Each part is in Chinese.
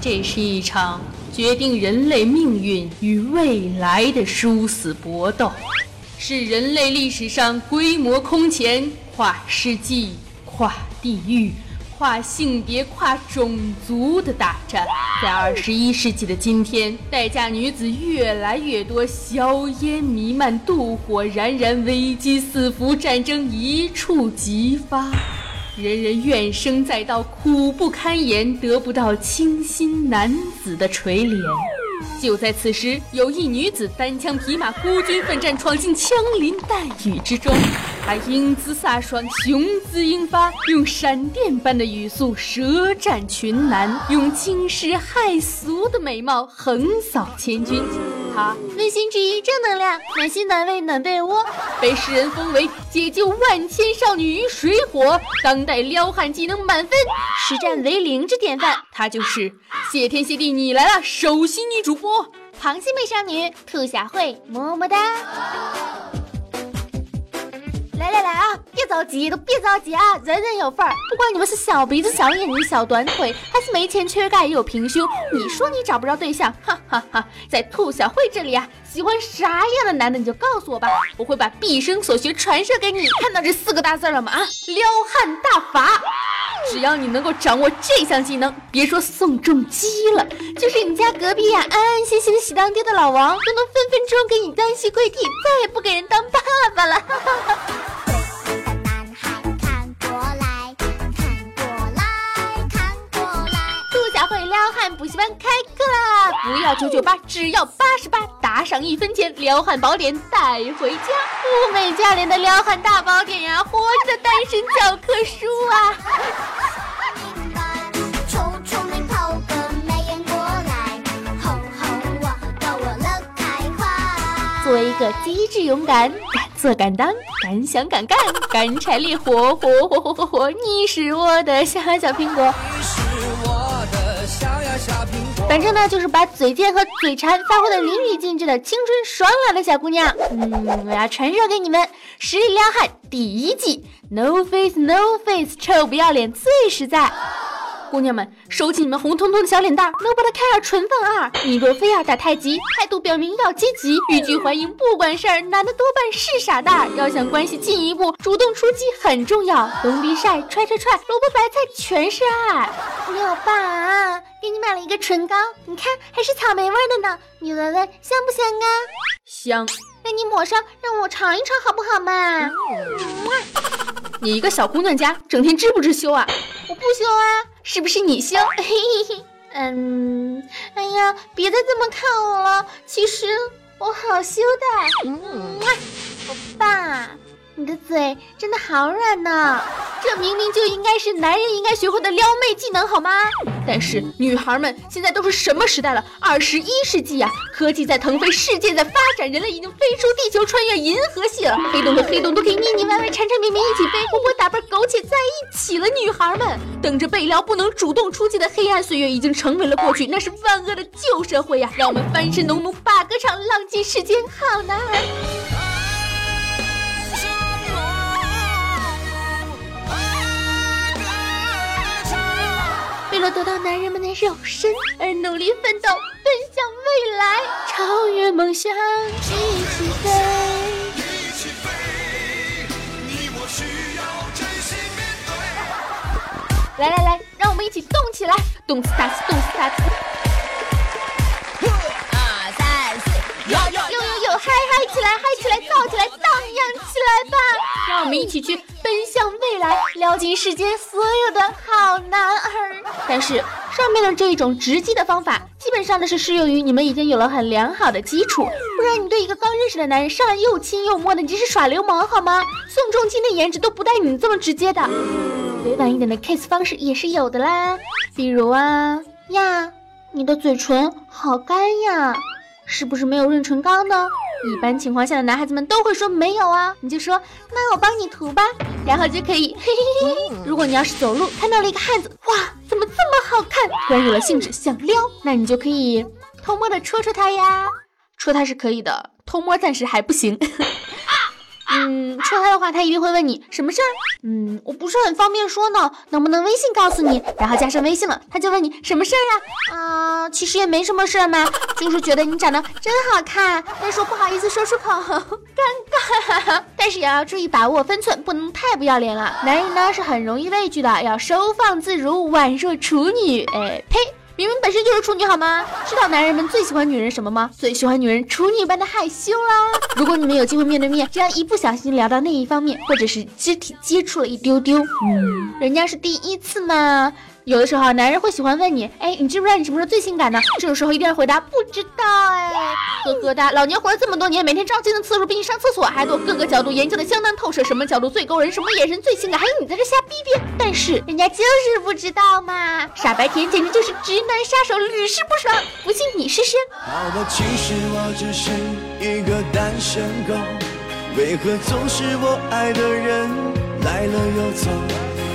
这是一场决定人类命运与未来的殊死搏斗，是人类历史上规模空前、跨世纪、跨地域。跨性别、跨种族的大战，在二十一世纪的今天，待嫁女子越来越多，硝烟弥漫，妒火燃燃，危机四伏，战争一触即发，人人怨声载道，苦不堪言，得不到倾心男子的垂怜。就在此时，有一女子单枪匹马，孤军奋战，闯进枪林弹雨之中。她英姿飒爽，雄姿英发，用闪电般的语速舌战群男，用惊世骇俗的美貌横扫千军。他温馨治愈，正能量，暖心暖胃暖被窝，被世人封为解救万千少女于水火，当代撩汉技能满分，实战为零之典范。她就是谢天谢地你来了，首席女主播，螃蟹美少女兔小慧，么么哒。来来啊，别着急，都别着急啊，人人有份儿。不管你们是小鼻子、小眼睛、小短腿，还是没钱、缺钙也有平胸，你说你找不着对象，哈哈哈，在兔小慧这里啊，喜欢啥样的男的你就告诉我吧，我会把毕生所学传授给你。看到这四个大字了吗？啊，撩汉大法。只要你能够掌握这项技能，别说宋仲基了，就是你家隔壁呀，安安心心喜当爹的老王，都能分分钟给你单膝跪地，再也不给人当爸爸了。哈哈哈撩汉补习班开课啦！不要九九八，只要八十八，打赏一分钱，撩汉宝典带回家，物美价廉的撩汉大宝典呀，活着的单身教科书啊！作为一个机智勇敢、敢做敢当、敢想敢干、干柴烈火、火火火火火，你是我的小小苹果。反正呢，就是把嘴贱和嘴馋发挥的淋漓尽致的青春爽朗的小姑娘。嗯，我要传授给你们实力撩汉第一季：No face no face，臭不要脸最实在。姑娘们，收起你们红彤彤的小脸蛋，Nobody care，纯放二。你若非要打太极，态度表明要积极，欲拒还迎不管事儿，男的多半是傻蛋。要想关系进一步，主动出击很重要。Don't be shy，踹踹踹，萝卜白菜全是爱。老爸，给你买了一个唇膏，你看还是草莓味的呢，你闻闻香不香啊？香。那你抹上，让我尝一尝好不好嘛？你一个小姑娘家，整天知不知羞啊？我不羞啊。是不是你羞？嗯，哎呀，别再这么看我了，其实我好羞的。嗯，我爸。你的嘴真的好软呢，这明明就应该是男人应该学会的撩妹技能，好吗？但是女孩们现在都是什么时代了？二十一世纪呀，科技在腾飞，世界在发展，人类已经飞出地球，穿越银河系了。黑洞和黑洞都可以腻腻歪歪、缠缠绵绵一起飞，活活打扮苟且在一起了。女孩们等着被撩，不能主动出击的黑暗岁月已经成为了过去，那是万恶的旧社会呀！让我们翻身农奴把歌唱，浪迹世间好男儿。了得到男人们的肉身而努力奋斗，奔向未来，超越梦想，一起飞。来来来，让我们一起动起来，动次打次，动次打次。二三四，哟哟哟哟，嗨嗨起来，嗨起来，燥起来，荡漾起来吧！让我们一起去奔向未来，撩尽世间所有的好男儿。但是上面的这一种直击的方法，基本上呢是适用于你们已经有了很良好的基础，不然你对一个刚认识的男人上来又亲又摸的，你这是耍流氓好吗？宋仲基的颜值都不带你这么直接的，委婉一点的 kiss 方式也是有的啦，比如啊呀，你的嘴唇好干呀，是不是没有润唇膏呢？一般情况下的男孩子们都会说没有啊，你就说那我帮你涂吧，然后就可以嘿嘿嘿嘿。如果你要是走路看到了一个汉子，哇，怎么这么好看，突然有了兴致想撩，那你就可以偷摸的戳戳他呀，戳他是可以的，偷摸暂时还不行。嗯，戳他的话，他一定会问你什么事儿。嗯，我不是很方便说呢，能不能微信告诉你？然后加上微信了，他就问你什么事儿啊？啊，其实也没什么事儿嘛，就是觉得你长得真好看，但是我不好意思说出口，尴尬。但是也要注意把握分寸，不能太不要脸了。男人呢是很容易畏惧的，要收放自如，宛若处女。哎呸！明明本身就是处女好吗？知道男人们最喜欢女人什么吗？最喜欢女人处女般的害羞啦。如果你们有机会面对面，只要一不小心聊到那一方面，或者是肢体接触了一丢丢，嗯，人家是第一次嘛。有的时候，男人会喜欢问你，哎，你知不知道你什么时候最性感呢？这种时候一定要回答不知道，哎，呵呵哒，老娘活了这么多年，每天照镜子次数比你上厕所还多，各个角度研究的相当透彻，什么角度最勾人，什么眼神最性感，还有你在这瞎逼逼。但是人家就是不知道嘛，傻白甜简直就是直男杀手，屡试不爽，不信你试试。好的，其实我只是一个单身狗，为何总是我爱的人来了又走？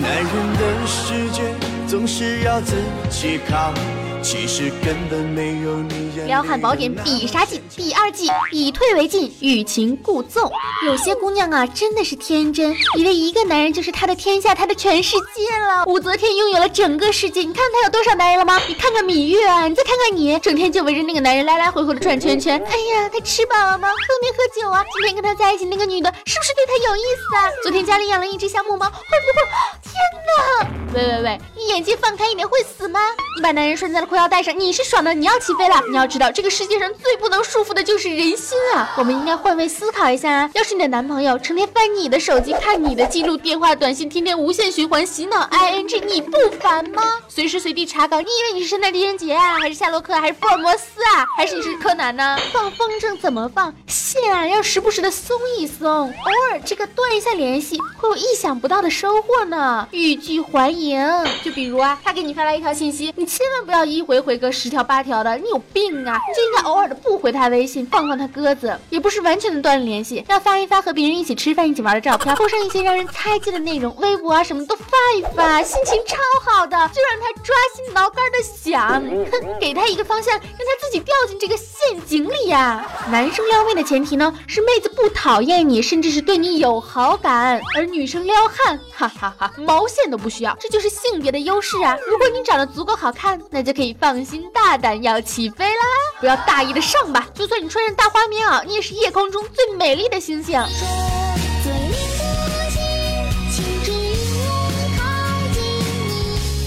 男人的世界。总是要自己扛。其实根本没有你。撩汉宝典必杀技第二季，以退为进，欲擒故纵。有些姑娘啊，真的是天真，以为一个男人就是她的天下，她的全世界了。武则天拥有了整个世界，你看她有多少男人了吗？你看看芈月啊，你再看看你，整天就围着那个男人来来回回的转圈圈。哎呀，他吃饱了吗？喝没喝酒啊？今天跟他在一起那个女的，是不是对他有意思啊？昨天家里养了一只小母猫，会不会？天哪！喂喂喂，你眼睛放开一点，会死吗？你把男人拴在了裤腰带上。你是爽的，你要起飞了。你要知道，这个世界上最不能束缚的就是人心啊！我们应该换位思考一下啊。要是你的男朋友成天翻你的手机，看你的记录、电话、短信，天天无限循环洗脑，ing，你不烦吗？随时随地查岗，你以为你是圣诞狄仁杰啊，还是夏洛克，还是福尔摩斯啊，还是你是柯南呢？放风筝怎么放？线啊，要时不时的松一松，偶尔这个断一下联系，会有意想不到的收获呢。欲拒还迎，就比如啊，他给你发来一条信息，你千万不要一一回回。个十条八条的，你有病啊！就应该偶尔的不回他微信，放放他鸽子，也不是完全的断了联系，要发一发和别人一起吃饭、一起玩的照片，附上一些让人猜忌的内容，微博啊什么都发一发，心情超好的，就让他抓心挠肝的想，哼，给他一个方向，让他自己掉进这个陷阱里呀。男生撩妹的前提呢，是妹子不讨厌你，甚至是对你有好感，而女生撩汉，哈哈哈，毛线都不需要，这就是性别的优势啊！如果你长得足够好看，那就可以放。心大胆要起飞啦！不要大意的上吧，就算你穿上大花棉袄，你也是夜空中最美丽的星星。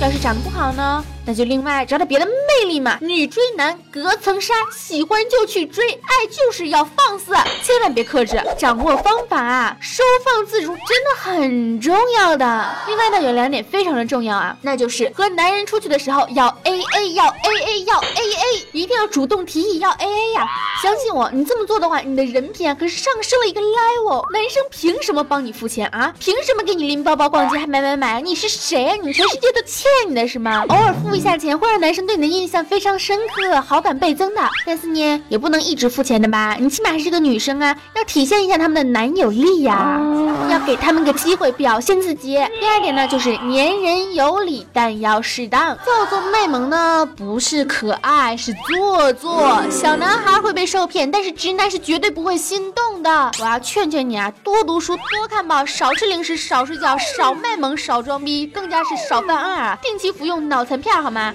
要是长得不好呢？那就另外找点别的魅力嘛。女追男隔层纱，喜欢就去追，爱就是要放肆，千万别克制，掌握方法，收放自如真的很重要的。另外呢，有两点非常的重要啊，那就是和男人出去的时候要 A A，要 A A，要 A A，一定要主动提议要 A A 呀。相信我，你这么做的话，你的人品啊可是上升了一个 level。男生凭什么帮你付钱啊？凭什么给你拎包包、逛街还买买买？你是谁啊？你全世界都欠你的是吗？偶尔。付一下钱会让男生对你的印象非常深刻，好感倍增的。但是呢，也不能一直付钱的吧？你起码还是个女生啊，要体现一下他们的男友力呀，要给他们个机会表现自己。第二点呢，就是粘人有礼，但要适当。做作卖萌呢，不是可爱，是做作。小男孩会被受骗，但是直男是绝对不会心动的。我要劝劝你啊，多读书，多看报，少吃零食，少睡觉，少卖萌，少装逼，更加是少犯二啊！定期服用脑残片。好吗？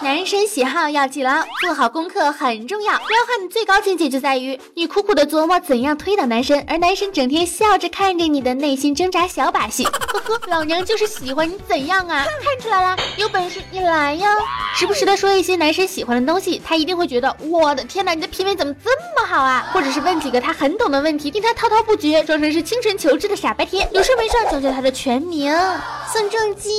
男生喜好要记牢，做好功课很重要。撩汉的最高境界就在于你苦苦的琢磨怎样推倒男生，而男生整天笑着看着你的内心挣扎小把戏。呵呵，老娘就是喜欢你怎样啊？看出来了，有本事你来呀！时不时的说一些男生喜欢的东西，他一定会觉得我的天哪，你的品味怎么这么好啊？或者是问几个他很懂的问题，令他滔滔不绝，装成是清纯求知的傻白甜。有事没事讲讲他的全名，宋仲基。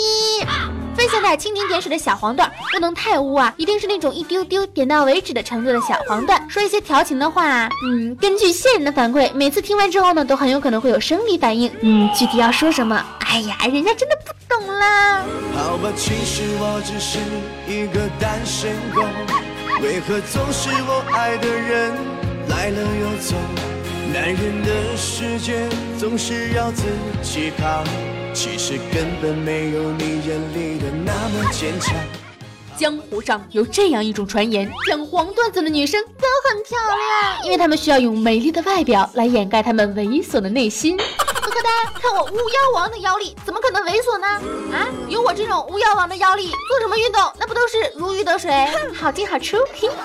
分享点蜻蜓点水的小黄段，不能太污啊，一定是那种一丢丢点到为止的程度的小黄段。说一些调情的话，嗯，根据线人的反馈，每次听完之后呢，都很有可能会有生理反应。嗯，具体要说什么？哎呀，人家真的不懂啦。好吧，其实我只是一个单身狗，为何总是我爱的人？男人的世界总是要自己扛，其实根本没有你眼里的那么坚强。江湖上有这样一种传言，讲黄段子的女生都很漂亮，因为她们需要用美丽的外表来掩盖她们猥琐的内心。呵呵哒，看我巫妖王的妖力，怎么可能猥琐呢？啊，有我这种巫妖王的妖力，做什么运动那不都是如鱼得水？好听好出。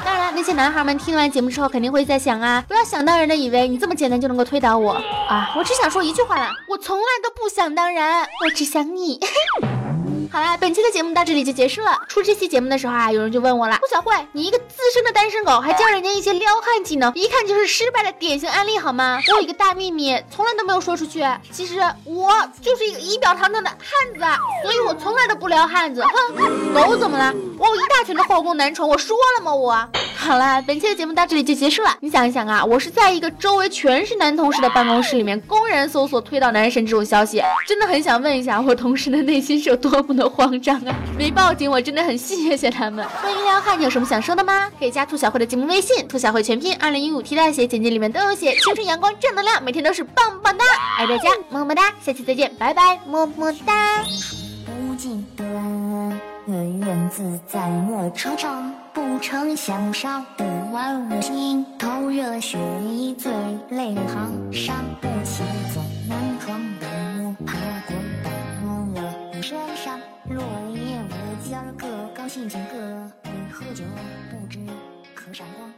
当然，那些男孩们听完节目之后肯定会在想啊，不要想当然的以为你这么简单就能够推倒我啊！我只想说一句话啦，我从来都不想当然，我只想你。好啦，本期的节目到这里就结束了。出这期节目的时候啊，有人就问我了，陆小慧，你一个资深的单身狗，还教人家一些撩汉技能，一看就是失败的典型案例，好吗？我有一个大秘密，从来都没有说出去。其实我就是一个仪表堂堂的汉子，所以我从来都不撩汉子。哼，狗怎么了？我有一大群的后宫男宠，我说了吗？我。好了，本期的节目到这里就结束了。你想一想啊，我是在一个周围全是男同事的办公室里面公然搜索推倒男神这种消息，真的很想问一下我同事的内心是有多么的慌张啊！没报警，我真的很谢谢他们。关于撩汉，你有什么想说的吗？可以加兔小慧的节目微信，兔小慧全拼二零一五 T 大写，简介里面都有写。青春阳光正能量，每天都是棒棒哒，爱大家，么么哒，下期再见，拜拜，么么哒。不，恩怨自在莫惆怅，不成想少的玩我心头热血一醉泪行，伤不起走南闯北，我，爬过淡忘了一身伤，落叶我今儿个高兴几个，为何就不知可闪光。